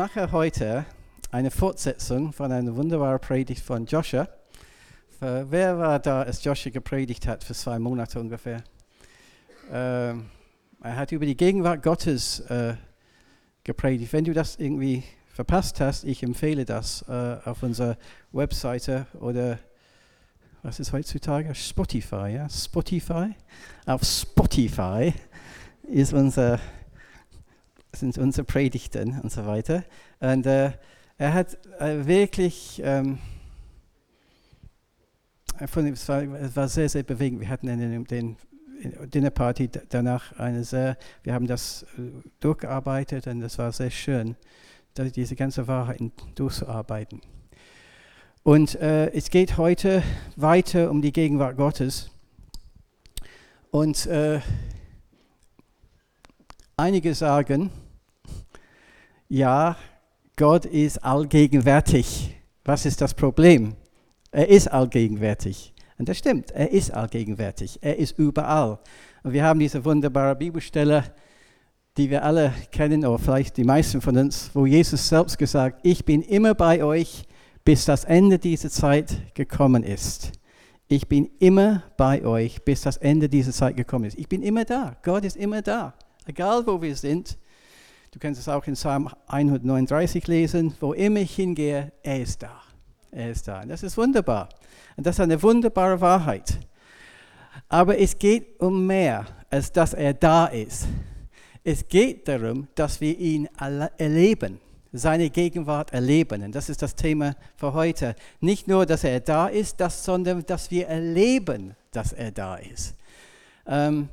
mache heute eine Fortsetzung von einer wunderbaren Predigt von Joshua. Wer war da, als Joshua gepredigt hat, für zwei Monate ungefähr? Ähm, er hat über die Gegenwart Gottes äh, gepredigt. Wenn du das irgendwie verpasst hast, ich empfehle das äh, auf unserer Webseite oder was ist heutzutage? Spotify, ja? Spotify. Auf Spotify ist unser, sind unsere Predigten und so weiter. Und äh, er hat äh, wirklich, ähm, von, es, war, es war sehr, sehr bewegend. Wir hatten den, den Dinnerparty danach eine sehr, wir haben das äh, durchgearbeitet und es war sehr schön, diese ganze Wahrheit durchzuarbeiten. Und äh, es geht heute weiter um die Gegenwart Gottes. Und äh, einige sagen, ja, Gott ist allgegenwärtig. Was ist das Problem? Er ist allgegenwärtig. Und das stimmt, er ist allgegenwärtig. Er ist überall. Und wir haben diese wunderbare Bibelstelle, die wir alle kennen, oder vielleicht die meisten von uns, wo Jesus selbst gesagt, ich bin immer bei euch, bis das Ende dieser Zeit gekommen ist. Ich bin immer bei euch, bis das Ende dieser Zeit gekommen ist. Ich bin immer da. Gott ist immer da. Egal wo wir sind. Du kannst es auch in Psalm 139 lesen. Wo immer ich hingehe, er ist da. Er ist da. Und das ist wunderbar. Und das ist eine wunderbare Wahrheit. Aber es geht um mehr, als dass er da ist. Es geht darum, dass wir ihn erleben, seine Gegenwart erleben. Und das ist das Thema für heute. Nicht nur, dass er da ist, das, sondern dass wir erleben, dass er da ist. Ähm,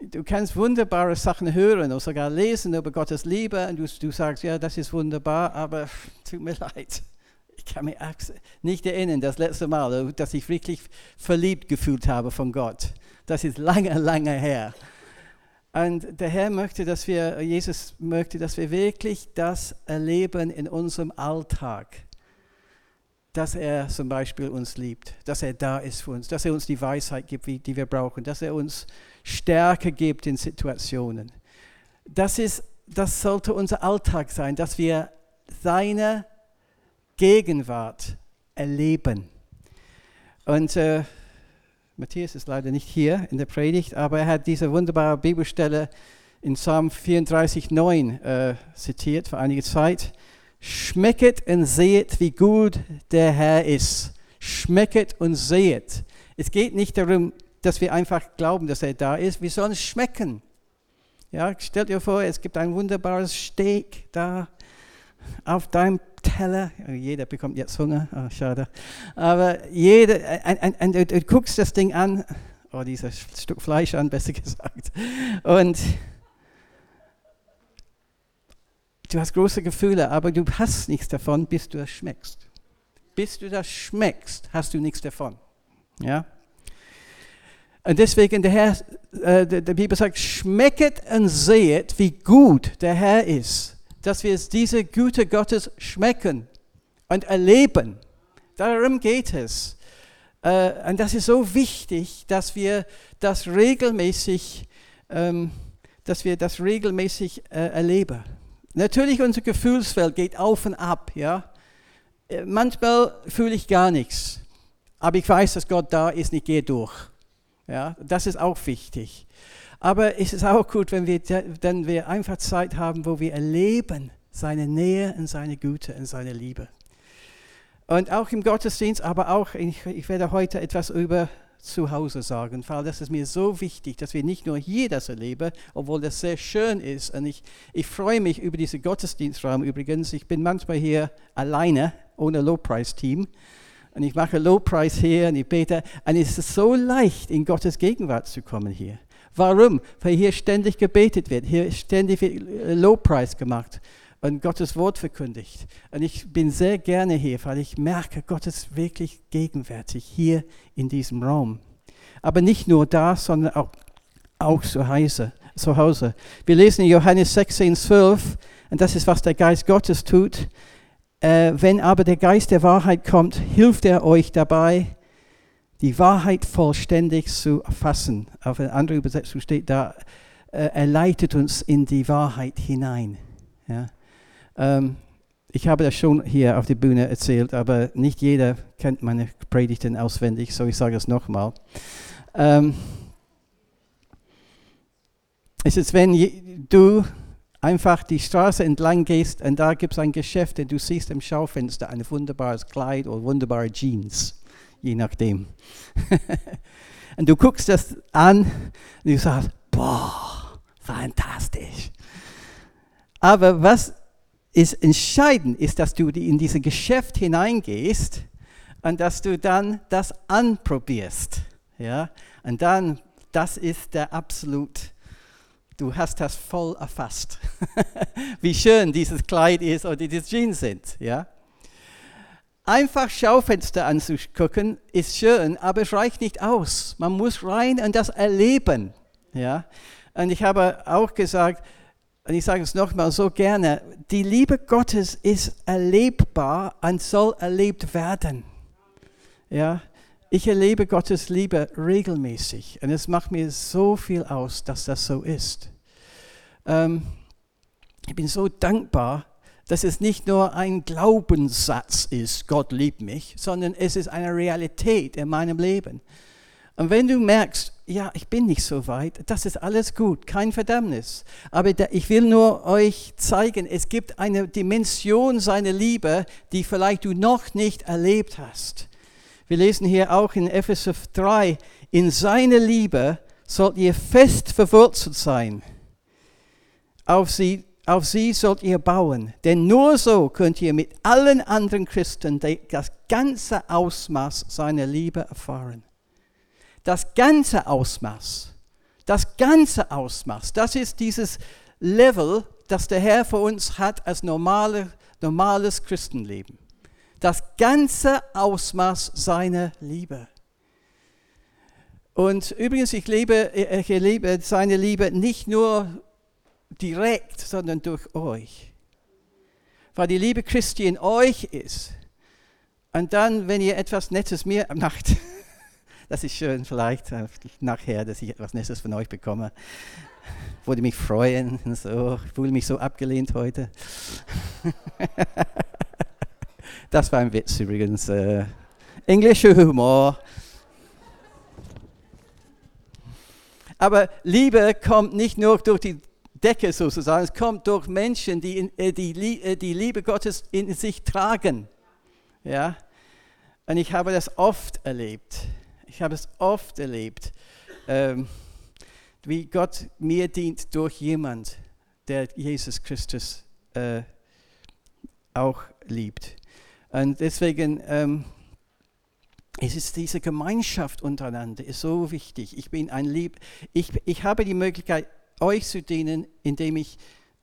du kannst wunderbare Sachen hören oder sogar lesen über Gottes Liebe und du, du sagst, ja, das ist wunderbar, aber tut mir leid kann mich nicht erinnern, das letzte Mal, dass ich wirklich verliebt gefühlt habe von Gott. Das ist lange, lange her. Und der Herr möchte, dass wir, Jesus möchte, dass wir wirklich das erleben in unserem Alltag. Dass er zum Beispiel uns liebt, dass er da ist für uns, dass er uns die Weisheit gibt, die wir brauchen, dass er uns Stärke gibt in Situationen. Das, ist, das sollte unser Alltag sein, dass wir seine Gegenwart erleben. Und äh, Matthias ist leider nicht hier in der Predigt, aber er hat diese wunderbare Bibelstelle in Psalm 34,9 äh, zitiert vor einiger Zeit. Schmecket und sehet, wie gut der Herr ist. Schmecket und sehet. Es geht nicht darum, dass wir einfach glauben, dass er da ist. Wir sollen es schmecken. Ja, stellt dir vor, es gibt ein wunderbares Steak da auf deinem Teller. Jeder bekommt jetzt Hunger, oh, schade. Aber jeder, und, du guckst das Ding an, oh, dieses Stück Fleisch an, besser gesagt. Und du hast große Gefühle, aber du hast nichts davon, bis du das schmeckst. Bis du das schmeckst, hast du nichts davon. Ja? Und deswegen, der Herr, äh, der, der Bibel sagt, schmecket und sehet, wie gut der Herr ist dass wir diese Güte Gottes schmecken und erleben. Darum geht es. Äh, und das ist so wichtig, dass wir das regelmäßig, ähm, dass wir das regelmäßig äh, erleben. Natürlich, unser Gefühlsfeld geht auf und ab. Ja? Äh, manchmal fühle ich gar nichts, aber ich weiß, dass Gott da ist und ich gehe durch. Ja? Das ist auch wichtig. Aber es ist auch gut, wenn wir, wenn wir einfach Zeit haben, wo wir erleben seine Nähe und seine Güte und seine Liebe. Und auch im Gottesdienst, aber auch, ich, ich werde heute etwas über zu Hause sagen, weil das ist mir so wichtig, dass wir nicht nur hier das erleben, obwohl das sehr schön ist. Und ich, ich freue mich über diesen Gottesdienstraum übrigens. Ich bin manchmal hier alleine, ohne Low-Price-Team. Und ich mache Low-Price hier und ich bete. Und es ist so leicht, in Gottes Gegenwart zu kommen hier. Warum? Weil hier ständig gebetet wird, hier ständig wird äh, Lobpreis gemacht und Gottes Wort verkündigt. Und ich bin sehr gerne hier, weil ich merke, Gott ist wirklich gegenwärtig hier in diesem Raum. Aber nicht nur da, sondern auch, auch zu, Hause, zu Hause. Wir lesen in Johannes 16, 12, und das ist, was der Geist Gottes tut. Äh, wenn aber der Geist der Wahrheit kommt, hilft er euch dabei, die Wahrheit vollständig zu erfassen. Auf einer anderen Übersetzung steht da, äh, er leitet uns in die Wahrheit hinein. Ja? Ähm, Ich habe das schon hier auf der Bühne erzählt, aber nicht jeder kennt meine Predigten auswendig, so ich sage es nochmal. Ähm, es ist, wenn du einfach die Straße entlang gehst und da gibt es ein Geschäft und du siehst im Schaufenster ein wunderbares Kleid oder wunderbare Jeans, je nachdem. und du guckst das an und du sagst, boah, fantastisch. Aber was ist entscheidend, ist, dass du in dieses Geschäft hineingehst und dass du dann das anprobierst. Ja? Und dann, das ist der absolut Du hast das voll erfasst. Wie schön dieses Kleid ist oder diese Jeans sind. Ja? Einfach Schaufenster anzugucken ist schön, aber es reicht nicht aus. Man muss rein und das erleben. Ja? Und ich habe auch gesagt, und ich sage es nochmal so gerne, die Liebe Gottes ist erlebbar und soll erlebt werden. Ja? Ich erlebe Gottes Liebe regelmäßig und es macht mir so viel aus, dass das so ist. Ähm, ich bin so dankbar, dass es nicht nur ein Glaubenssatz ist, Gott liebt mich, sondern es ist eine Realität in meinem Leben. Und wenn du merkst, ja, ich bin nicht so weit, das ist alles gut, kein Verdammnis. Aber ich will nur euch zeigen, es gibt eine Dimension seiner Liebe, die vielleicht du noch nicht erlebt hast. Wir lesen hier auch in Epheser 3, in seiner Liebe sollt ihr fest verwurzelt sein. Auf sie, auf sie sollt ihr bauen, denn nur so könnt ihr mit allen anderen Christen das ganze Ausmaß seiner Liebe erfahren. Das ganze Ausmaß, das ganze Ausmaß, das ist dieses Level, das der Herr für uns hat als normale, normales Christenleben das ganze Ausmaß seiner Liebe. Und übrigens, ich liebe, ich liebe seine Liebe nicht nur direkt, sondern durch euch. Weil die Liebe Christi in euch ist. Und dann, wenn ihr etwas Nettes mir macht, das ist schön vielleicht äh, nachher, dass ich etwas Nettes von euch bekomme, würde mich freuen. So, ich fühle mich so abgelehnt heute. Das war ein Witz übrigens. Äh, englischer Humor. Aber Liebe kommt nicht nur durch die Decke sozusagen, es kommt durch Menschen, die äh, die, äh, die Liebe Gottes in sich tragen. Ja? Und ich habe das oft erlebt. Ich habe es oft erlebt, ähm, wie Gott mir dient durch jemand, der Jesus Christus äh, auch liebt. Und deswegen ähm, es ist diese Gemeinschaft untereinander ist so wichtig. Ich bin ein Lieb, ich, ich habe die Möglichkeit, euch zu dienen, indem ich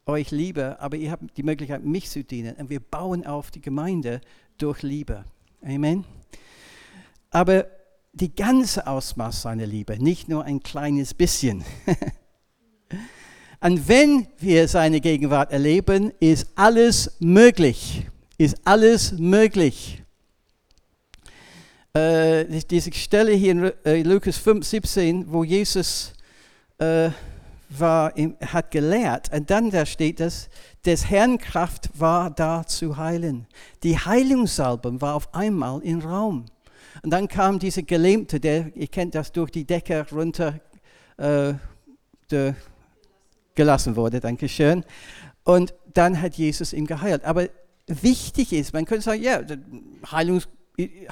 euch liebe, aber ihr habt die Möglichkeit, mich zu dienen. Und wir bauen auf die Gemeinde durch Liebe. Amen. Aber die ganze Ausmaß seiner Liebe, nicht nur ein kleines bisschen. Und wenn wir seine Gegenwart erleben, ist alles möglich ist alles möglich. Äh, diese Stelle hier in äh, Lukas 5, 17, wo Jesus äh, war, hat gelehrt, und dann da steht es, des Herrn Kraft war da zu heilen. Die Heilungssalbung war auf einmal im Raum. Und dann kam dieser Gelähmte, der, ihr kennt das, durch die Decke runter äh, de, gelassen wurde, danke schön. Und dann hat Jesus ihn geheilt. Aber wichtig ist. Man könnte sagen, ja, Heilungs,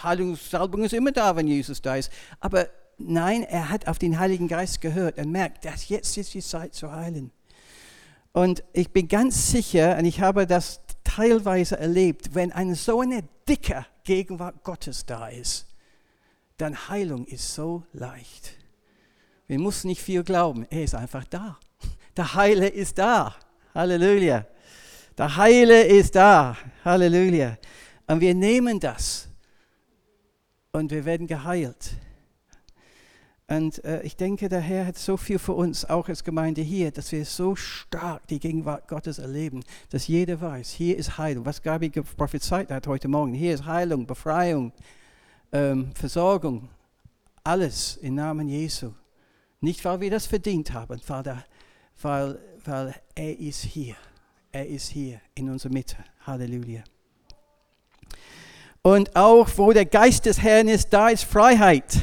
Heilungssalbung ist immer da, wenn Jesus da ist. Aber nein, er hat auf den Heiligen Geist gehört und merkt, dass jetzt ist die Zeit zu heilen. Und ich bin ganz sicher, und ich habe das teilweise erlebt, wenn eine so eine dicke Gegenwart Gottes da ist, dann Heilung ist so leicht. Wir müssen nicht viel glauben, er ist einfach da. Der Heile ist da. Halleluja. Der Heile ist da. Halleluja. Und wir nehmen das und wir werden geheilt. Und äh, ich denke, der Herr hat so viel für uns, auch als Gemeinde hier, dass wir so stark die Gegenwart Gottes erleben, dass jeder weiß, hier ist Heilung. Was Gabi prophezeit hat heute Morgen, hier ist Heilung, Befreiung, ähm, Versorgung, alles im Namen Jesu. Nicht, weil wir das verdient haben, weil, weil er ist hier. Er ist hier in unserer Mitte. Halleluja. Und auch wo der Geist des Herrn ist, da ist Freiheit.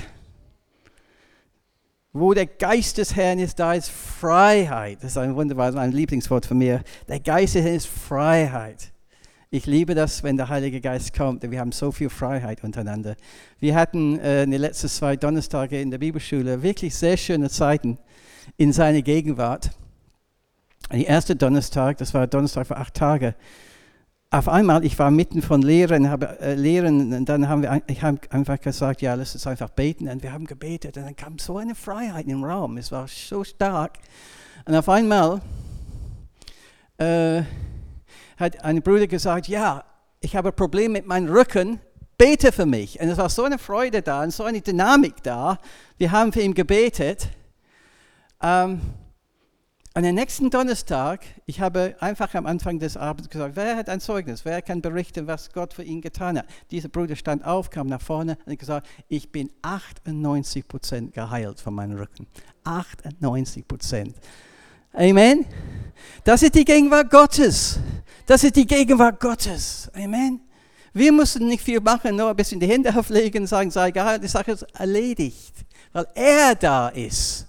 Wo der Geist des Herrn ist, da ist Freiheit. Das ist ein wunderbares, ein Lieblingswort von mir. Der Geist des Herrn ist Freiheit. Ich liebe das, wenn der Heilige Geist kommt. Wir haben so viel Freiheit untereinander. Wir hatten äh, in den letzten zwei Donnerstage in der Bibelschule wirklich sehr schöne Zeiten in seiner Gegenwart. Der erste Donnerstag, das war Donnerstag vor acht Tagen, auf einmal, ich war mitten von Lehren, habe äh, Lehren, und dann haben wir, ich habe einfach gesagt, ja, lass uns einfach beten. Und wir haben gebetet und dann kam so eine Freiheit im Raum. Es war so stark. Und auf einmal äh, hat ein Bruder gesagt, ja, ich habe ein Problem mit meinem Rücken, bete für mich. Und es war so eine Freude da und so eine Dynamik da. Wir haben für ihn gebetet. Ähm, an den nächsten Donnerstag, ich habe einfach am Anfang des Abends gesagt, wer hat ein Zeugnis? Wer kann berichten, was Gott für ihn getan hat? Dieser Bruder stand auf, kam nach vorne und hat gesagt, ich bin 98 Prozent geheilt von meinem Rücken. 98 Prozent. Amen. Das ist die Gegenwart Gottes. Das ist die Gegenwart Gottes. Amen. Wir müssen nicht viel machen, nur ein bisschen die Hände auflegen und sagen, sei egal, die Sache ist erledigt, weil er da ist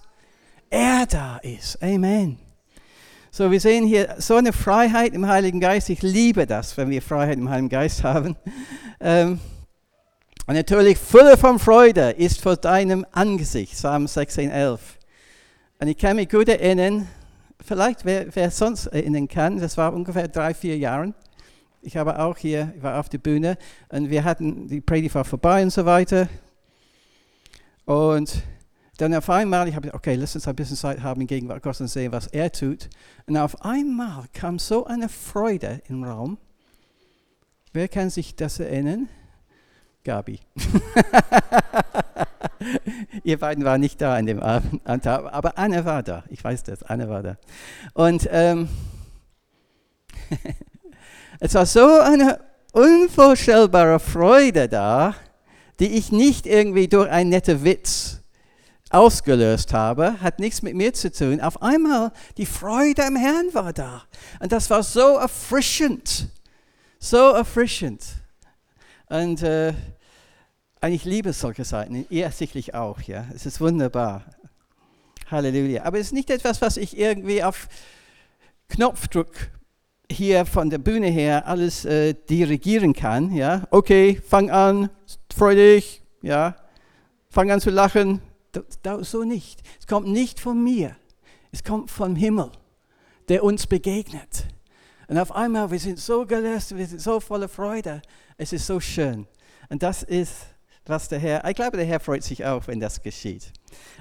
er da ist. Amen. So, wir sehen hier so eine Freiheit im Heiligen Geist. Ich liebe das, wenn wir Freiheit im Heiligen Geist haben. Ähm, und natürlich, Fülle von Freude ist vor deinem Angesicht. Psalm 16, 11. Und ich kann mich gut erinnern, vielleicht wer, wer sonst erinnern kann, das war ungefähr drei, vier Jahre. Ich habe auch hier, ich war auf der Bühne und wir hatten, die Predigt war vorbei und so weiter. Und dann auf einmal, ich habe okay, lass uns ein bisschen Zeit haben in Gegenwart Gottes und sehen, was er tut. Und auf einmal kam so eine Freude im Raum. Wer kann sich das erinnern? Gabi. Ihr beiden waren nicht da an dem Abend, aber Anne war da. Ich weiß das, Anne war da. Und ähm, es war so eine unvorstellbare Freude da, die ich nicht irgendwie durch einen netten Witz ausgelöst habe, hat nichts mit mir zu tun. Auf einmal, die Freude im Herrn war da. Und das war so erfrischend. So erfrischend. Und äh, ich liebe solche Seiten, ihr sicherlich auch. Ja? Es ist wunderbar. Halleluja. Aber es ist nicht etwas, was ich irgendwie auf Knopfdruck hier von der Bühne her alles äh, dirigieren kann. Ja? Okay, fang an, freu dich, ja? fang an zu lachen, so nicht. Es kommt nicht von mir. Es kommt vom Himmel, der uns begegnet. Und auf einmal, wir sind so gelöst, wir sind so voller Freude. Es ist so schön. Und das ist, was der Herr, ich glaube, der Herr freut sich auch, wenn das geschieht.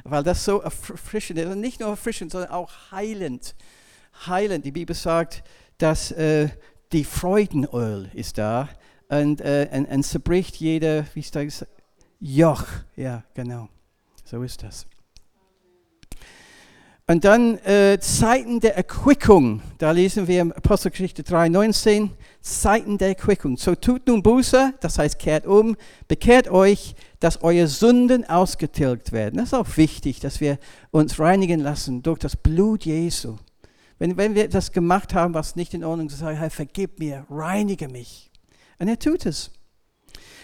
Weil das so erfrischend ist. Und nicht nur erfrischend, sondern auch heilend. Heilend. Die Bibel sagt, dass äh, die Freudenöl ist da und, äh, und, und zerbricht jeder, wie ist das? Joch. Ja, genau. So ist das. Und dann äh, Zeiten der Erquickung. Da lesen wir in Apostelgeschichte 3,19. Zeiten der Erquickung. So tut nun Buße, das heißt kehrt um, bekehrt euch, dass eure Sünden ausgetilgt werden. Das ist auch wichtig, dass wir uns reinigen lassen durch das Blut Jesu. Wenn, wenn wir das gemacht haben, was nicht in Ordnung ist, sagen, Herr, vergib mir, reinige mich. Und er tut es.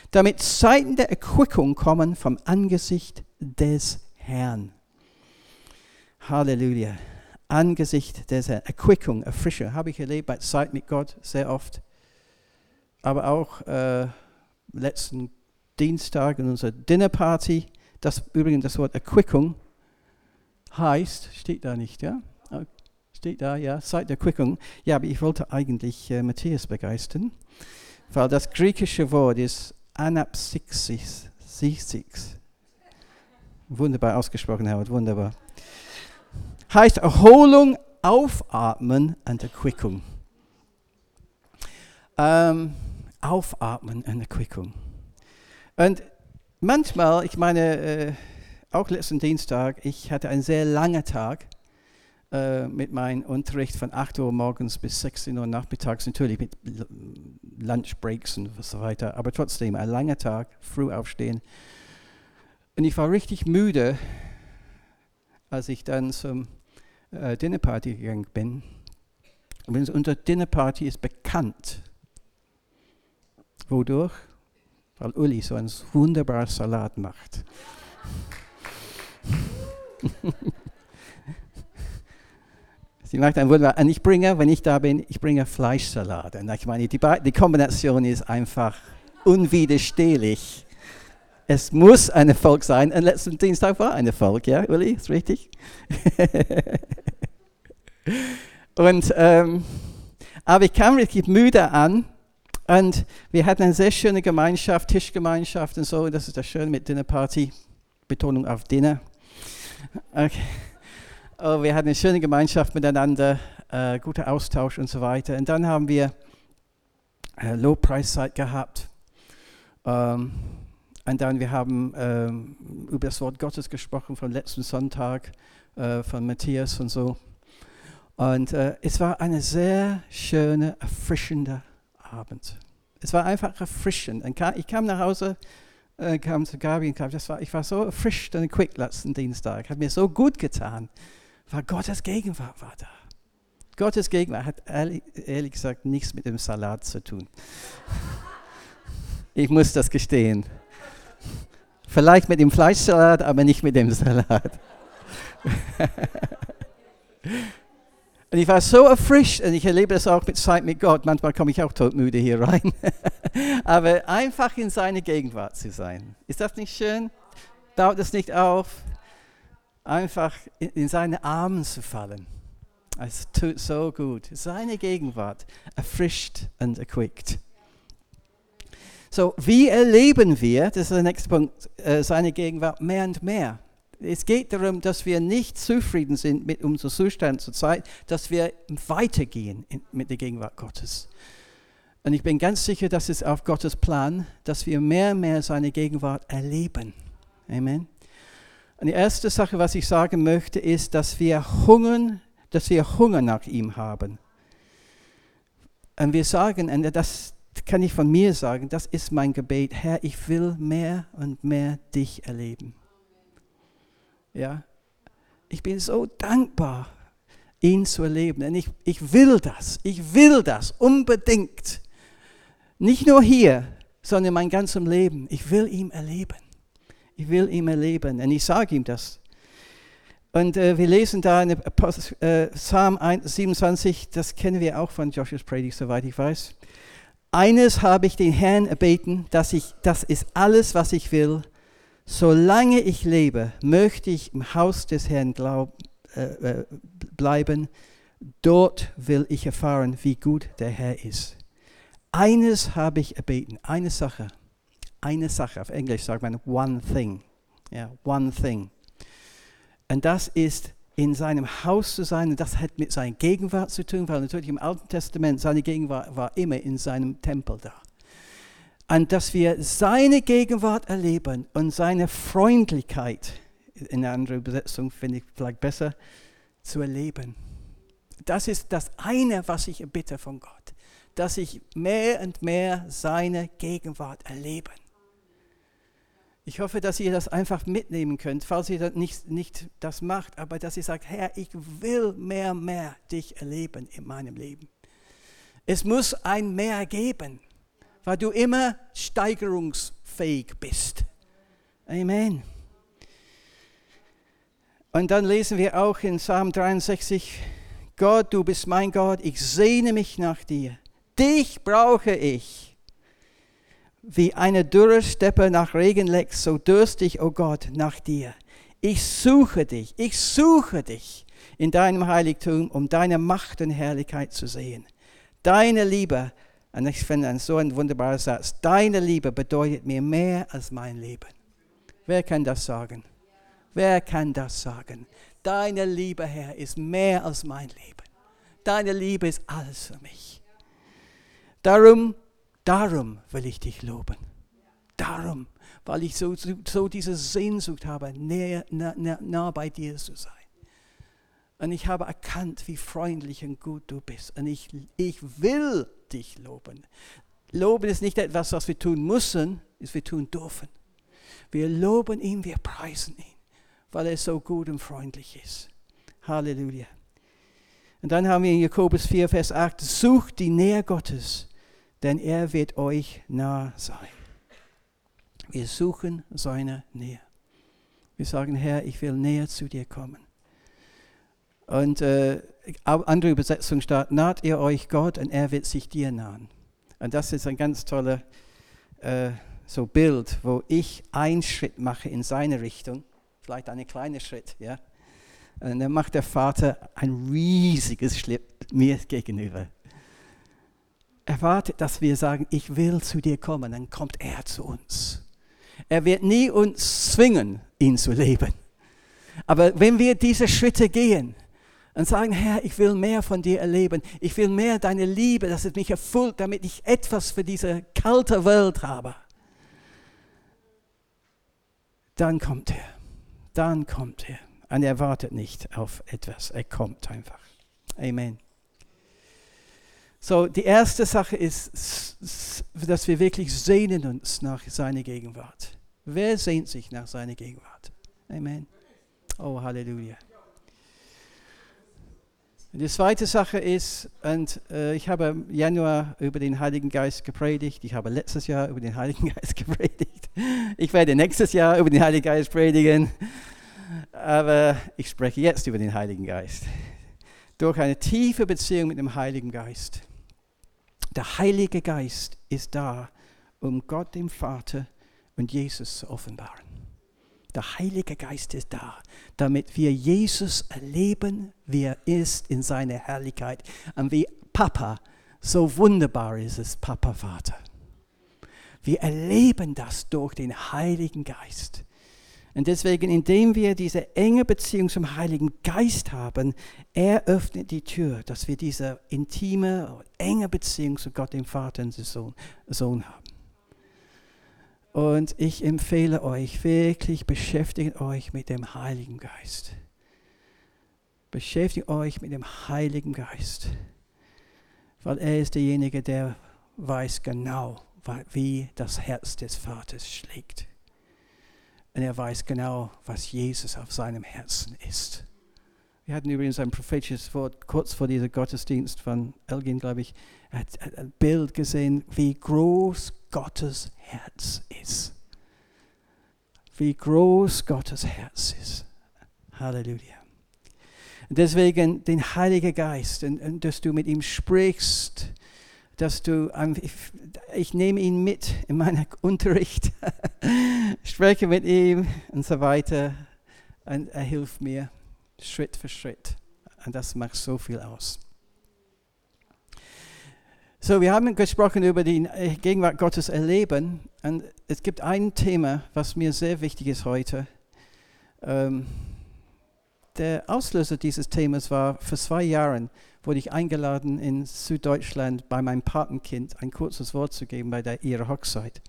Damit Zeiten der Erquickung kommen vom Angesicht des Herrn. Halleluja. Angesicht des Herrn. Erquickung, Erfrischung. Habe ich erlebt bei Zeit mit Gott sehr oft. Aber auch äh, letzten Dienstag in unserer Dinnerparty. Das übrigens das Wort Erquickung heißt, steht da nicht, ja? Oh, steht da, ja, Zeit der Erquickung. Ja, aber ich wollte eigentlich äh, Matthias begeistern, weil das griechische Wort ist Anapsixis. Wunderbar ausgesprochen, Howard, wunderbar. Heißt Erholung, Aufatmen und Erquickung. Ähm, aufatmen und Erquickung. Und manchmal, ich meine, äh, auch letzten Dienstag, ich hatte einen sehr langen Tag äh, mit meinem Unterricht von 8 Uhr morgens bis 16 Uhr nachmittags, natürlich mit Lunchbreaks und so weiter, aber trotzdem ein langer Tag, früh aufstehen. Und ich war richtig müde, als ich dann zum äh, Dinnerparty gegangen bin. Und unsere Dinnerparty ist bekannt. Wodurch? weil Uli so einen wunderbaren Salat macht. Sie macht einen wunderbaren, und ich bringe, wenn ich da bin, ich bringe Fleischsalat. Und ich meine, die, die Kombination ist einfach unwiderstehlich. Es muss ein Erfolg sein. Und letzten Dienstag war ein Erfolg, ja, Uli, ist richtig? und, ähm, aber ich kam richtig müde an und wir hatten eine sehr schöne Gemeinschaft, Tischgemeinschaft und so. Das ist das Schöne mit Dinnerparty, Betonung auf Dinner. Okay. Oh, wir hatten eine schöne Gemeinschaft miteinander, äh, guter Austausch und so weiter. Und dann haben wir äh, Lobpreiszeit gehabt. Ähm, und dann wir haben ähm, über das Wort Gottes gesprochen vom letzten Sonntag äh, von Matthias und so. Und äh, es war eine sehr schöne, erfrischende Abend. Es war einfach erfrischend. Und ich kam nach Hause, äh, kam zu Gabi und kam, das war, ich war so erfrischt und quick letzten Dienstag. Hat mir so gut getan, weil Gottes Gegenwart war da. Gottes Gegenwart hat ehrlich, ehrlich gesagt nichts mit dem Salat zu tun. Ich muss das gestehen. Vielleicht mit dem Fleischsalat, aber nicht mit dem Salat. und ich war so erfrischt und ich erlebe das auch mit Zeit mit Gott. Manchmal komme ich auch todmüde hier rein. aber einfach in seiner Gegenwart zu sein. Ist das nicht schön? Dauert es nicht auf? Einfach in, in seine Arme zu fallen. Es tut so gut. Seine Gegenwart erfrischt und erquickt. So, wie erleben wir, das ist der nächste Punkt, äh, seine Gegenwart mehr und mehr? Es geht darum, dass wir nicht zufrieden sind mit unserem Zustand zur Zeit, dass wir weitergehen mit der Gegenwart Gottes. Und ich bin ganz sicher, dass es auf Gottes Plan, dass wir mehr und mehr seine Gegenwart erleben. Amen. Und die erste Sache, was ich sagen möchte, ist, dass wir hungern, dass wir Hunger nach ihm haben. Und wir sagen, und das, kann ich von mir sagen, das ist mein Gebet. Herr, ich will mehr und mehr dich erleben. Ja, ich bin so dankbar, ihn zu erleben. Und ich, ich will das, ich will das unbedingt. Nicht nur hier, sondern mein ganzes Leben. Ich will ihn erleben. Ich will ihn erleben. Und ich sage ihm das. Und äh, wir lesen da in äh, Psalm 27, das kennen wir auch von Joshua's Predigt, soweit ich weiß. Eines habe ich den Herrn erbeten, dass ich, das ist alles, was ich will. Solange ich lebe, möchte ich im Haus des Herrn glaub, äh, äh, bleiben. Dort will ich erfahren, wie gut der Herr ist. Eines habe ich erbeten, eine Sache. Eine Sache. Auf Englisch sagt man one thing. Ja, one thing. Und das ist in seinem Haus zu sein. Und das hat mit seiner Gegenwart zu tun, weil natürlich im Alten Testament seine Gegenwart war immer in seinem Tempel da. Und dass wir seine Gegenwart erleben und seine Freundlichkeit, in einer anderen Übersetzung finde ich vielleicht besser, zu erleben. Das ist das eine, was ich erbitte von Gott, dass ich mehr und mehr seine Gegenwart erleben. Ich hoffe, dass ihr das einfach mitnehmen könnt, falls ihr das nicht, nicht das macht, aber dass ihr sagt, Herr, ich will mehr, mehr dich erleben in meinem Leben. Es muss ein Mehr geben, weil du immer steigerungsfähig bist. Amen. Und dann lesen wir auch in Psalm 63, Gott, du bist mein Gott, ich sehne mich nach dir. Dich brauche ich wie eine dürre Steppe nach Regen leckt, so durstig, o oh Gott, nach dir. Ich suche dich, ich suche dich in deinem Heiligtum, um deine Macht und Herrlichkeit zu sehen. Deine Liebe, und ich finde so ein wunderbarer Satz, deine Liebe bedeutet mir mehr als mein Leben. Wer kann das sagen? Wer kann das sagen? Deine Liebe, Herr, ist mehr als mein Leben. Deine Liebe ist alles für mich. Darum Darum will ich dich loben. Darum, weil ich so, so diese Sehnsucht habe, nah, nah, nah bei dir zu sein. Und ich habe erkannt, wie freundlich und gut du bist. Und ich, ich will dich loben. Loben ist nicht etwas, was wir tun müssen, ist wir tun dürfen. Wir loben ihn, wir preisen ihn, weil er so gut und freundlich ist. Halleluja. Und dann haben wir in Jakobus 4, Vers 8, sucht die Nähe Gottes denn er wird euch nah sein. Wir suchen seine Nähe. Wir sagen, Herr, ich will näher zu dir kommen. Und äh, andere Übersetzung steht, naht ihr euch Gott und er wird sich dir nahen. Und das ist ein ganz tolles äh, so Bild, wo ich einen Schritt mache in seine Richtung, vielleicht einen kleinen Schritt, ja. Und dann macht der Vater ein riesiges Schritt mir gegenüber. Er wartet, dass wir sagen, ich will zu dir kommen, dann kommt er zu uns. Er wird nie uns zwingen, ihn zu leben. Aber wenn wir diese Schritte gehen, und sagen, Herr, ich will mehr von dir erleben. Ich will mehr deine Liebe, dass es mich erfüllt, damit ich etwas für diese kalte Welt habe. Dann kommt er. Dann kommt er. Und er wartet nicht auf etwas. Er kommt einfach. Amen. So, die erste Sache ist, dass wir wirklich sehnen uns nach seiner Gegenwart. Wer sehnt sich nach seiner Gegenwart? Amen. Oh, Halleluja. Die zweite Sache ist, und äh, ich habe im Januar über den Heiligen Geist gepredigt, ich habe letztes Jahr über den Heiligen Geist gepredigt, ich werde nächstes Jahr über den Heiligen Geist predigen, aber ich spreche jetzt über den Heiligen Geist. Durch eine tiefe Beziehung mit dem Heiligen Geist. Der Heilige Geist ist da, um Gott dem Vater und Jesus zu offenbaren. Der Heilige Geist ist da, damit wir Jesus erleben, wie er ist in seiner Herrlichkeit und wie Papa so wunderbar ist es, Papa Vater. Wir erleben das durch den Heiligen Geist. Und deswegen, indem wir diese enge Beziehung zum Heiligen Geist haben, er öffnet die Tür, dass wir diese intime, enge Beziehung zu Gott, dem Vater und dem Sohn, Sohn haben. Und ich empfehle euch wirklich, beschäftigt euch mit dem Heiligen Geist. Beschäftigt euch mit dem Heiligen Geist. Weil er ist derjenige, der weiß genau, wie das Herz des Vaters schlägt. Und er weiß genau, was Jesus auf seinem Herzen ist. Wir hatten übrigens ein prophetisches Wort kurz vor diesem Gottesdienst von Elgin, glaube ich. Hat ein Bild gesehen, wie groß Gottes Herz ist. Wie groß Gottes Herz ist. Halleluja. Und deswegen den Heiligen Geist, und, und, dass du mit ihm sprichst, dass du, ich, nehme ihn mit in meinen Unterricht, spreche mit ihm und so weiter. Und er hilft mir Schritt für Schritt. Und das macht so viel aus. So, wir haben gesprochen über die äh, Gegenwart Gottes erleben und es gibt ein Thema, was mir sehr wichtig ist heute. Ähm, der Auslöser dieses Themas war, vor zwei Jahren wurde ich eingeladen in Süddeutschland bei meinem Patenkind ein kurzes Wort zu geben bei der, ihrer Hochzeit.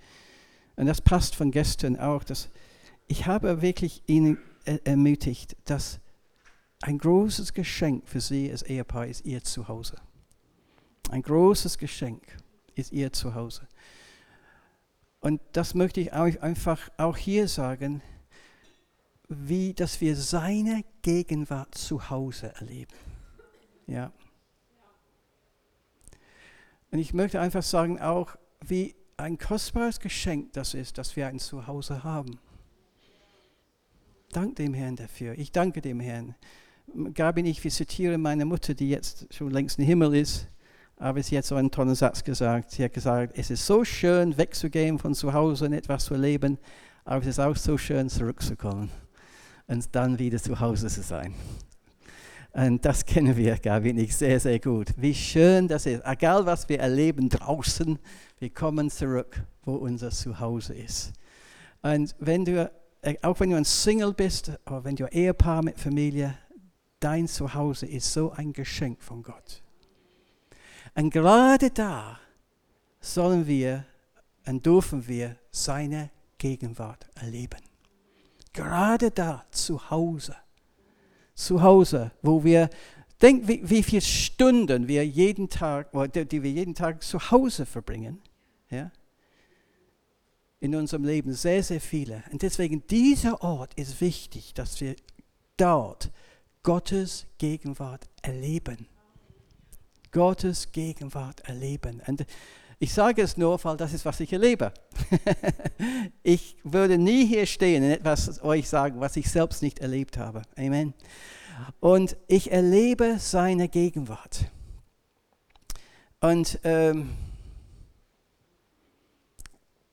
Und das passt von gestern auch. Dass ich habe wirklich ihnen ermutigt, dass ein großes Geschenk für sie als Ehepaar ist ihr Zuhause. Ein großes Geschenk ist ihr Zuhause. Und das möchte ich euch einfach auch hier sagen, wie, dass wir seine Gegenwart zu Hause erleben. Ja. Und ich möchte einfach sagen auch, wie ein kostbares Geschenk das ist, dass wir ein Zuhause haben. Dank dem Herrn dafür. Ich danke dem Herrn. Gabi ich, wir zitieren meine Mutter, die jetzt schon längst im Himmel ist. Aber sie hat so einen tollen Satz gesagt. Sie hat gesagt, es ist so schön, wegzugehen von zu Hause und etwas zu erleben, aber es ist auch so schön, zurückzukommen und dann wieder zu Hause zu sein. Und das kennen wir, Gabi und ich, sehr, sehr gut. Wie schön das ist. Egal, was wir erleben draußen, wir kommen zurück, wo unser Zuhause ist. Und wenn du, auch wenn du ein Single bist, oder wenn du ein Ehepaar mit Familie, dein Zuhause ist so ein Geschenk von Gott. Und gerade da sollen wir und dürfen wir seine Gegenwart erleben. Gerade da, zu Hause. Zu Hause, wo wir, denken, wie, wie viele Stunden wir jeden Tag, die wir jeden Tag zu Hause verbringen. Ja? In unserem Leben sehr, sehr viele. Und deswegen, dieser Ort ist wichtig, dass wir dort Gottes Gegenwart erleben. Gottes Gegenwart erleben. Und Ich sage es nur, weil das ist, was ich erlebe. ich würde nie hier stehen und etwas euch sagen, was ich selbst nicht erlebt habe. Amen. Und ich erlebe seine Gegenwart. Und ähm,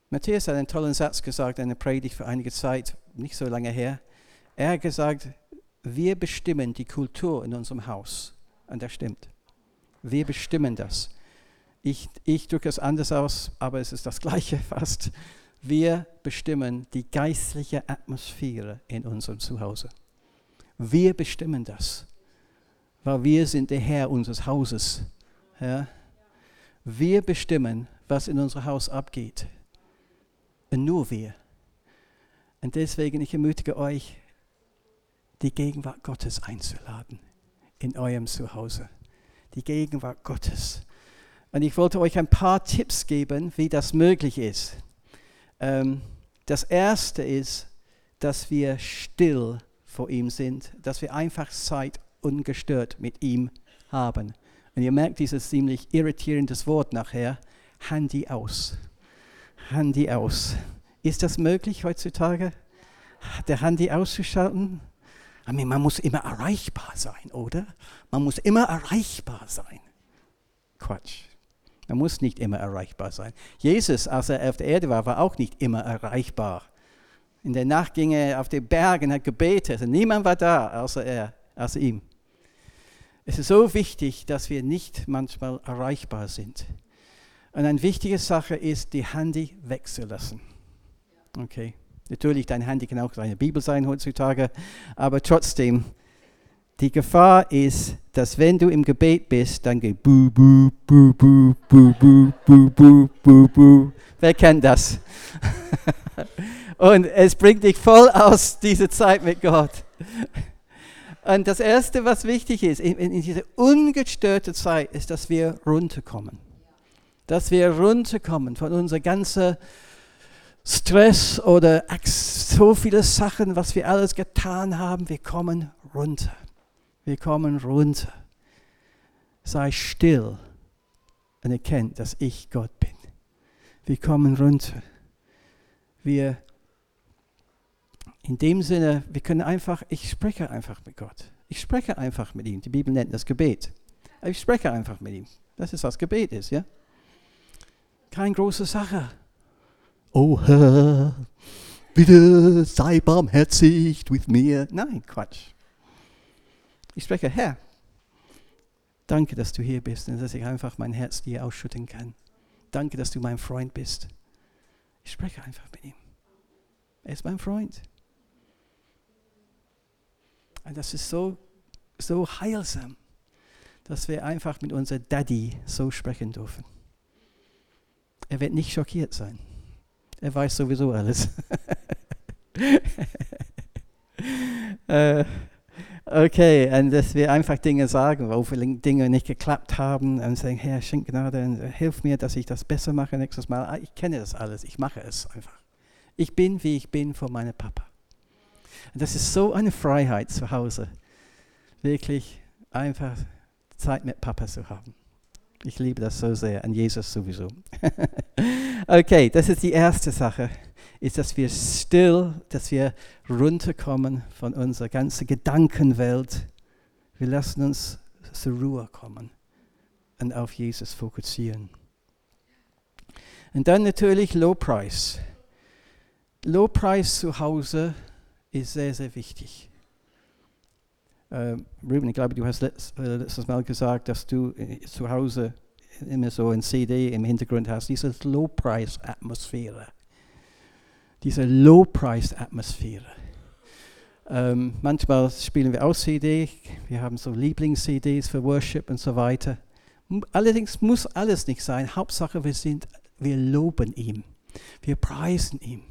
Matthias hat einen tollen Satz gesagt, eine Predigt für einige Zeit, nicht so lange her. Er hat gesagt, wir bestimmen die Kultur in unserem Haus. Und das stimmt. Wir bestimmen das. Ich, ich drücke es anders aus, aber es ist das Gleiche fast. Wir bestimmen die geistliche Atmosphäre in unserem Zuhause. Wir bestimmen das, weil wir sind der Herr unseres Hauses. Ja? Wir bestimmen, was in unserem Haus abgeht. Und nur wir. Und deswegen, ich ermutige euch, die Gegenwart Gottes einzuladen in eurem Zuhause. Die Gegenwart Gottes. Und ich wollte euch ein paar Tipps geben, wie das möglich ist. Ähm, das erste ist, dass wir still vor ihm sind, dass wir einfach Zeit ungestört mit ihm haben. Und ihr merkt dieses ziemlich irritierendes Wort nachher, Handy aus. Handy aus. Ist das möglich heutzutage, der Handy auszuschalten? I mean, man muss immer erreichbar sein, oder? Man muss immer erreichbar sein. Quatsch. Man muss nicht immer erreichbar sein. Jesus, als er auf der Erde war, war auch nicht immer erreichbar. In der Nacht ging er auf den Bergen, hat gebetet und niemand war da, außer er, außer ihm. Es ist so wichtig, dass wir nicht manchmal erreichbar sind. Und eine wichtige Sache ist, die Handy wegzulassen. Okay. Natürlich, dein Handy kann auch eine Bibel sein heutzutage, aber trotzdem, die Gefahr ist, dass wenn du im Gebet bist, dann geht bu bu bu bu bu bu bu bu bu bu. Wer kennt das? Und es bringt dich voll aus dieser Zeit mit Gott. Und das Erste, was wichtig ist in, in dieser ungestörten Zeit, ist, dass wir runterkommen. Dass wir runterkommen von unserer ganzen Stress oder so viele Sachen, was wir alles getan haben. Wir kommen runter. Wir kommen runter. Sei still und erkennt, dass ich Gott bin. Wir kommen runter. Wir in dem Sinne, wir können einfach, ich spreche einfach mit Gott. Ich spreche einfach mit ihm. Die Bibel nennt das Gebet. Ich spreche einfach mit ihm. Das ist, was Gebet ist, ja? Keine große Sache. Oh Herr, bitte sei barmherzig mit mir. Nein, Quatsch. Ich spreche, Herr, danke, dass du hier bist und dass ich einfach mein Herz dir ausschütten kann. Danke, dass du mein Freund bist. Ich spreche einfach mit ihm. Er ist mein Freund. Und das ist so, so heilsam, dass wir einfach mit unserem Daddy so sprechen dürfen. Er wird nicht schockiert sein. Er weiß sowieso alles. äh, okay, und dass wir einfach Dinge sagen, wo Dinge nicht geklappt haben und sagen, Herr, schenk Gnade hilf mir, dass ich das besser mache nächstes Mal. Ah, ich kenne das alles, ich mache es einfach. Ich bin, wie ich bin vor meinem Papa. Und das ist so eine Freiheit zu Hause, wirklich einfach Zeit mit Papa zu haben. Ich liebe das so sehr, an Jesus sowieso. okay, das ist die erste Sache, ist, dass wir still, dass wir runterkommen von unserer ganzen Gedankenwelt. Wir lassen uns zur Ruhe kommen und auf Jesus fokussieren. Und dann natürlich Low Price. Low Price zu Hause ist sehr, sehr wichtig. Äh, Ruben, ich glaube, du hast letzt, äh, letztes Mal gesagt, dass du äh, zu Hause immer so ein CD im Hintergrund hast, diese Low-Price-Atmosphäre. Diese Low-Price-Atmosphäre. Ähm, manchmal spielen wir auch CD, wir haben so Lieblings-CDs für Worship und so weiter. Allerdings muss alles nicht sein. Hauptsache, wir, sind, wir loben ihn. Wir preisen ihn.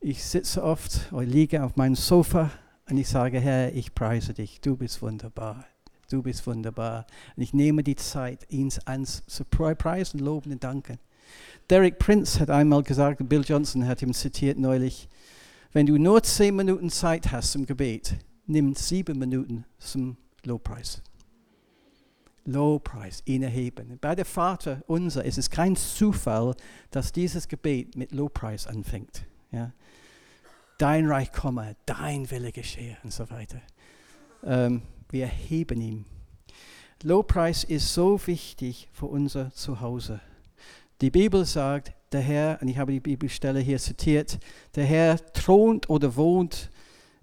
Ich sitze oft oder liege auf meinem Sofa und ich sage, Herr, ich preise dich, du bist wunderbar, du bist wunderbar. Und ich nehme die Zeit, ihn zu preisen, loben und danken. Derek Prince hat einmal gesagt, Bill Johnson hat ihm zitiert neulich, wenn du nur zehn Minuten Zeit hast zum Gebet, nimm sieben Minuten zum Lobpreis. Lobpreis, ihn erheben. Bei der Vater unser ist es kein Zufall, dass dieses Gebet mit Lobpreis anfängt. Ja? Dein Reich komme, dein Wille geschehe und so weiter. Ähm, wir erheben ihn. Lobpreis ist so wichtig für unser Zuhause. Die Bibel sagt, der Herr, und ich habe die Bibelstelle hier zitiert, der Herr thront oder wohnt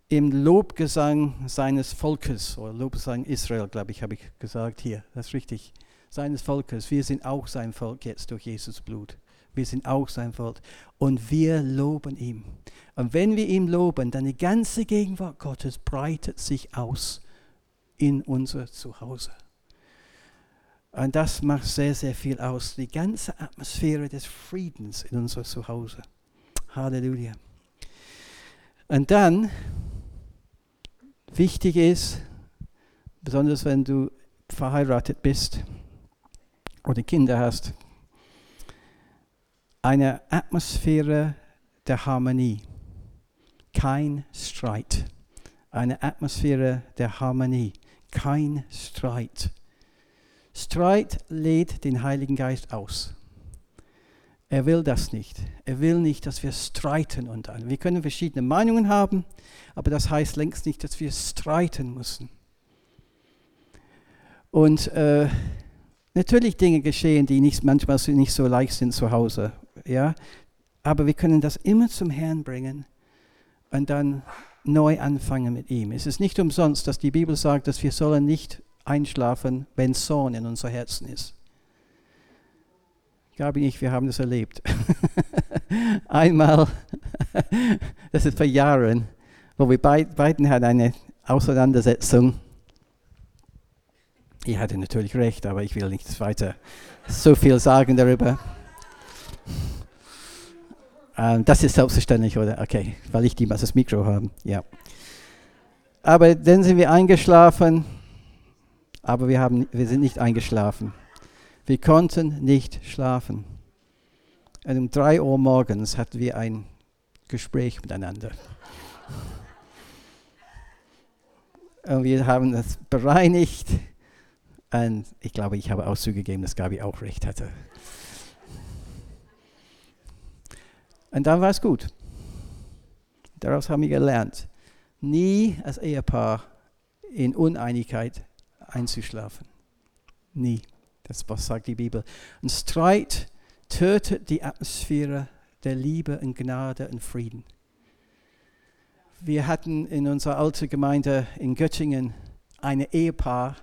im Lobgesang seines Volkes, oder Lobgesang Israel, glaube ich, habe ich gesagt hier, das ist richtig, seines Volkes. Wir sind auch sein Volk jetzt durch Jesus Blut. Wir sind auch sein Volk. Und wir loben ihn. Und wenn wir ihn loben, dann die ganze Gegenwart Gottes breitet sich aus in unser Zuhause. Und das macht sehr, sehr viel aus. Die ganze Atmosphäre des Friedens in unser Zuhause. Halleluja. Und dann, wichtig ist, besonders wenn du verheiratet bist oder Kinder hast, eine Atmosphäre der Harmonie. Kein Streit. Eine Atmosphäre der Harmonie. Kein Streit. Streit lädt den Heiligen Geist aus. Er will das nicht. Er will nicht, dass wir streiten untereinander. Wir können verschiedene Meinungen haben, aber das heißt längst nicht, dass wir streiten müssen. Und äh, natürlich Dinge geschehen, die nicht, manchmal nicht so leicht sind zu Hause. Ja? Aber wir können das immer zum Herrn bringen und dann neu anfangen mit ihm. Es ist nicht umsonst, dass die Bibel sagt, dass wir sollen nicht einschlafen, wenn Zorn in unser Herzen ist. Gabi und ich, wir haben das erlebt. Einmal, das ist vor Jahren, wo wir beid, beiden hatten eine Auseinandersetzung. Ich hatte natürlich recht, aber ich will nicht weiter so viel sagen darüber. Ähm, das ist selbstverständlich, oder? Okay, weil ich die das Mikro habe. Ja. Aber dann sind wir eingeschlafen aber wir, haben, wir sind nicht eingeschlafen. Wir konnten nicht schlafen. Und um drei Uhr morgens hatten wir ein Gespräch miteinander. Und wir haben das bereinigt. Und ich glaube, ich habe auch zugegeben, dass Gabi auch recht hatte. Und dann war es gut. Daraus haben wir gelernt, nie als Ehepaar in Uneinigkeit einzuschlafen. Nie. Das was sagt die Bibel. Und Streit tötet die Atmosphäre der Liebe und Gnade und Frieden. Wir hatten in unserer alten Gemeinde in Göttingen ein Ehepaar,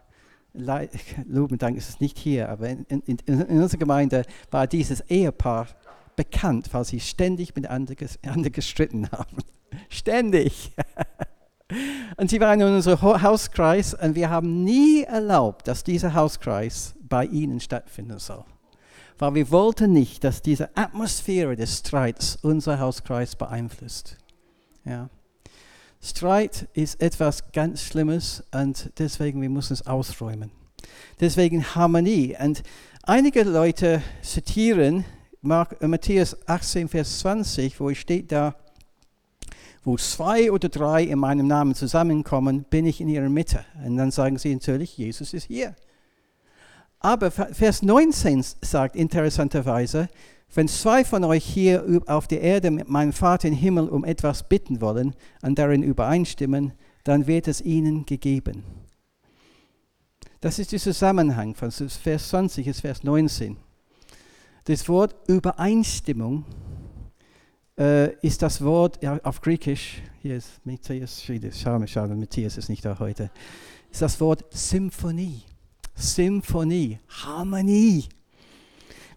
Loben Dank ist es nicht hier, aber in, in, in, unserer Gemeinde war dieses Ehepaar bekannt, weil sie ständig miteinander gestritten haben. ständig. Und sie waren in unserem Hauskreis und wir haben nie erlaubt, dass dieser Hauskreis bei ihnen stattfinden soll. Weil wir wollten nicht, dass diese Atmosphäre des Streits unser Hauskreis beeinflusst. Ja. Streit ist etwas ganz Schlimmes und deswegen wir müssen es ausräumen. Deswegen Harmonie. Und einige Leute zitieren Matthäus 18, Vers 20, wo steht da, wo zwei oder drei in meinem Namen zusammenkommen, bin ich in ihrer Mitte. Und dann sagen sie natürlich, Jesus ist hier. Aber Vers 19 sagt interessanterweise, wenn zwei von euch hier auf der Erde mit meinem Vater im Himmel um etwas bitten wollen und darin übereinstimmen, dann wird es ihnen gegeben. Das ist der Zusammenhang von Vers 20 bis Vers 19. Das Wort Übereinstimmung äh, ist das Wort ja, auf Griechisch, hier ist Matthias, schau schade, Matthias ist nicht da heute, ist das Wort Symphonie. Symphonie, Harmonie.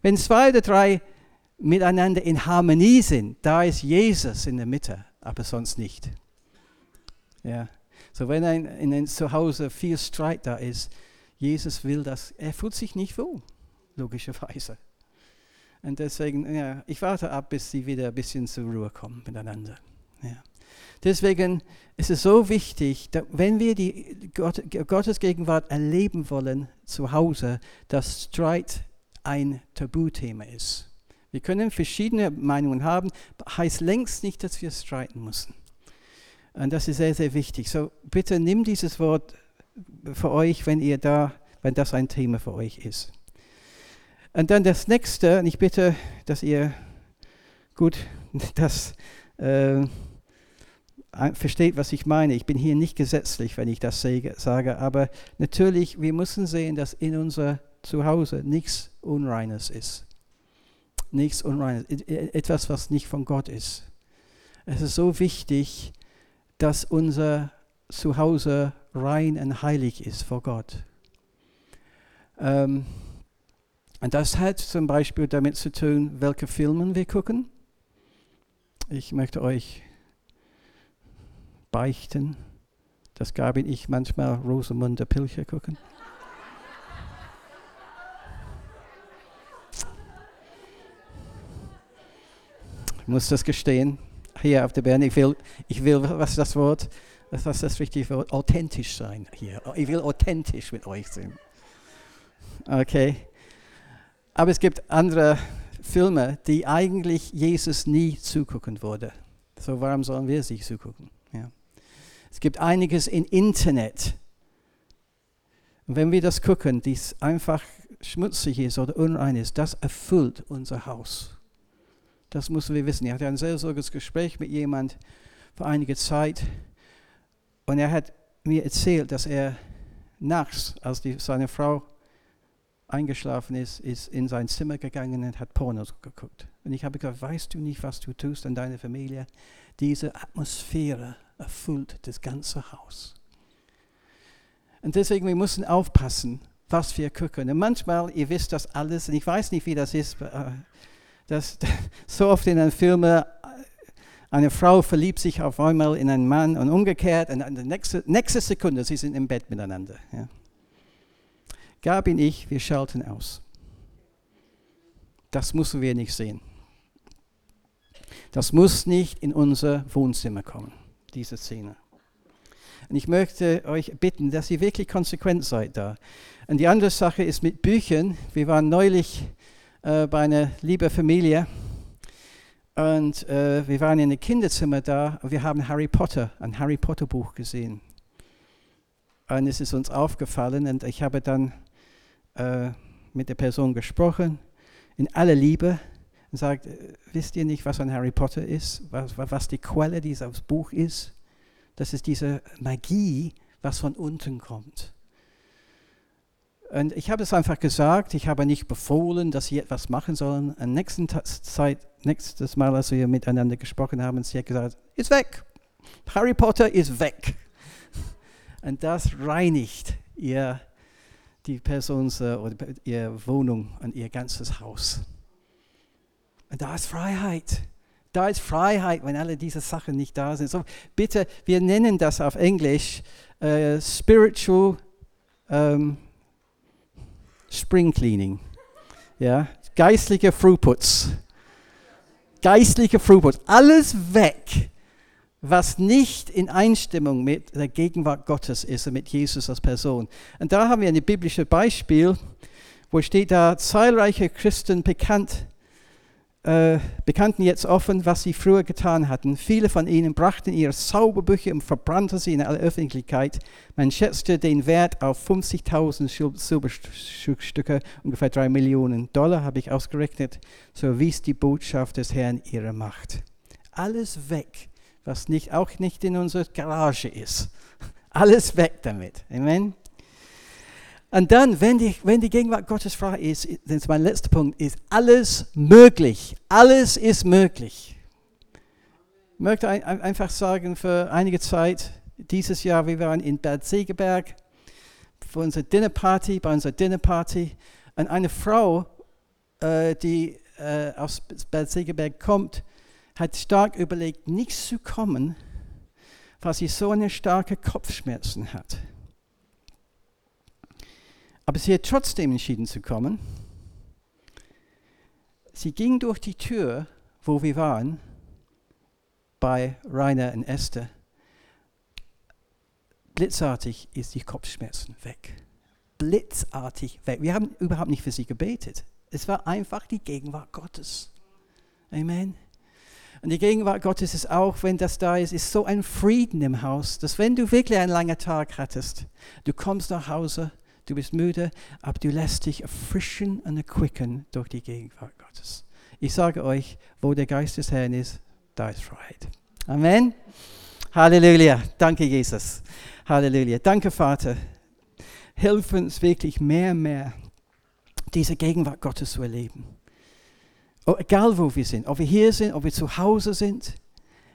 Wenn zwei oder drei miteinander in Harmonie sind, da ist Jesus in der Mitte, aber sonst nicht. Ja. So wenn ein, in ein Zuhause viel Streit da ist, Jesus will das, er fühlt sich nicht wohl, logischerweise. Und deswegen, ja, ich warte ab, bis sie wieder ein bisschen zur Ruhe kommen miteinander. Ja. Deswegen ist es so wichtig, wenn wir die Gott, Gottes Gegenwart erleben wollen zu Hause, dass Streit ein Tabuthema ist. Wir können verschiedene Meinungen haben, heißt längst nicht, dass wir streiten müssen. Und das ist sehr, sehr wichtig. So bitte nimm dieses Wort für euch, wenn ihr da wenn das ein Thema für euch ist. Und dann das nächste, und ich bitte, dass ihr gut das äh, versteht, was ich meine. Ich bin hier nicht gesetzlich, wenn ich das sage, aber natürlich, wir müssen sehen, dass in unser Zuhause nichts Unreines ist. Nichts Unreines, etwas, was nicht von Gott ist. Es ist so wichtig, dass unser Zuhause rein und heilig ist vor Gott. Ähm, und das hat zum Beispiel damit zu tun, welche Filme wir gucken. Ich möchte euch beichten, dass Gabi und ich manchmal Rosamunde Pilcher gucken. Ich muss das gestehen, hier auf der Bern, ich will, ich will, was ist das Wort? Was ist das richtige Wort? Authentisch sein hier. Ich will authentisch mit euch sein. Okay. Aber es gibt andere Filme, die eigentlich Jesus nie zugucken würde. So warum sollen wir sie zugucken? Ja. Es gibt einiges im Internet. Und wenn wir das gucken, dies einfach schmutzig ist oder unrein ist, das erfüllt unser Haus. Das müssen wir wissen. Ich hatte ein sehr sorges Gespräch mit jemand vor einiger Zeit und er hat mir erzählt, dass er nachts, als die, seine Frau eingeschlafen ist, ist in sein Zimmer gegangen und hat Pornos geguckt. Und ich habe gesagt, weißt du nicht, was du tust an deiner Familie? Diese Atmosphäre erfüllt das ganze Haus. Und deswegen, wir müssen aufpassen, was wir gucken. Und manchmal, ihr wisst das alles, und ich weiß nicht, wie das ist, äh, dass so oft in einem Film äh, eine Frau verliebt sich auf einmal in einen Mann und umgekehrt und in der nächsten nächste Sekunde, sie sind im Bett miteinander. Ja. Gabi und ich, wir schalten aus. Das müssen wir nicht sehen. Das muss nicht in unser Wohnzimmer kommen, diese Szene. Und ich möchte euch bitten, dass ihr wirklich konsequent seid da. Und die andere Sache ist mit Büchern. Wir waren neulich äh, bei einer lieben Familie und äh, wir waren in einem Kinderzimmer da und wir haben Harry Potter, ein Harry Potter Buch gesehen. Und es ist uns aufgefallen und ich habe dann äh, mit der Person gesprochen, in aller Liebe, und sagt, äh, wisst ihr nicht, was ein Harry Potter ist, was, was die Quelle dieses Buch ist? Das ist diese Magie, was von unten kommt. Und ich habe es einfach gesagt, ich habe nicht befohlen, dass sie etwas machen sollen. Und nächsten Zeit, nächstes Mal, als wir miteinander gesprochen haben, sie hat gesagt, ist weg. Harry Potter ist weg. Und das reinigt ihr, die Person oder ihre Wohnung und ihr ganzes Haus. Und da ist Freiheit. Da ist Freiheit, wenn alle diese Sachen nicht da sind. So, bitte, wir nennen das auf Englisch uh, Spiritual um, Spring Cleaning. Ja? Geistlicher Frühputz. Geistlicher Frühputz. Alles weg, was nicht in Einstimmung mit der Gegenwart Gottes ist und mit Jesus als Person. Und da haben wir ein biblisches Beispiel, wo steht da, zahlreiche Christen bekannt äh, bekannten jetzt offen, was sie früher getan hatten. Viele von ihnen brachten ihre Zauberbücher und verbrannten sie in aller Öffentlichkeit. Man schätzte den Wert auf 50.000 Silberstücke, ungefähr 3 Millionen Dollar, habe ich ausgerechnet. So wies die Botschaft des Herrn ihre Macht. Alles weg, was nicht, auch nicht in unserer Garage ist. Alles weg damit. Amen. Und dann, wenn die, wenn die Gegenwart Gottes frei ist, das ist mein letzter Punkt, ist alles möglich. Alles ist möglich. Ich möchte ein, einfach sagen, für einige Zeit, dieses Jahr, wir waren in Bad Segeberg für unsere Dinnerparty, bei unserer Dinnerparty. Und eine Frau, äh, die äh, aus Bad Segeberg kommt, hat stark überlegt, nicht zu kommen, weil sie so eine starke Kopfschmerzen hat. Aber sie hat trotzdem entschieden zu kommen. Sie ging durch die Tür, wo wir waren, bei Rainer und Esther. Blitzartig ist die Kopfschmerzen weg. Blitzartig weg. Wir haben überhaupt nicht für sie gebetet. Es war einfach die Gegenwart Gottes. Amen. Und die Gegenwart Gottes ist auch, wenn das da ist, ist so ein Frieden im Haus, dass wenn du wirklich einen langen Tag hattest, du kommst nach Hause, du bist müde, aber du lässt dich erfrischen und erquicken durch die Gegenwart Gottes. Ich sage euch, wo der Geist des Herrn ist, da ist Freiheit. Amen. Halleluja. Danke, Jesus. Halleluja. Danke, Vater. Hilf uns wirklich mehr und mehr, diese Gegenwart Gottes zu erleben. Egal wo wir sind, ob wir hier sind, ob wir zu Hause sind,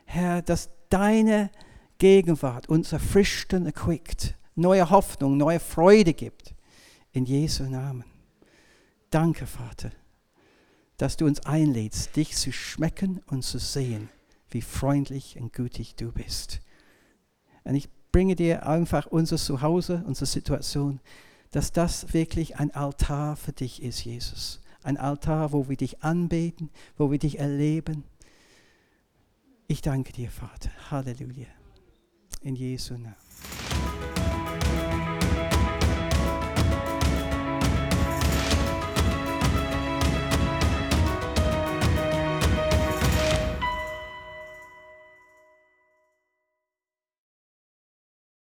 Herr, dass deine Gegenwart uns erfrischt und erquickt, neue Hoffnung, neue Freude gibt. In Jesu Namen. Danke, Vater, dass du uns einlädst, dich zu schmecken und zu sehen, wie freundlich und gütig du bist. Und ich bringe dir einfach unser Zuhause, unsere Situation, dass das wirklich ein Altar für dich ist, Jesus. Ein Altar, wo wir dich anbeten, wo wir dich erleben. Ich danke dir, Vater. Halleluja. In Jesu Namen.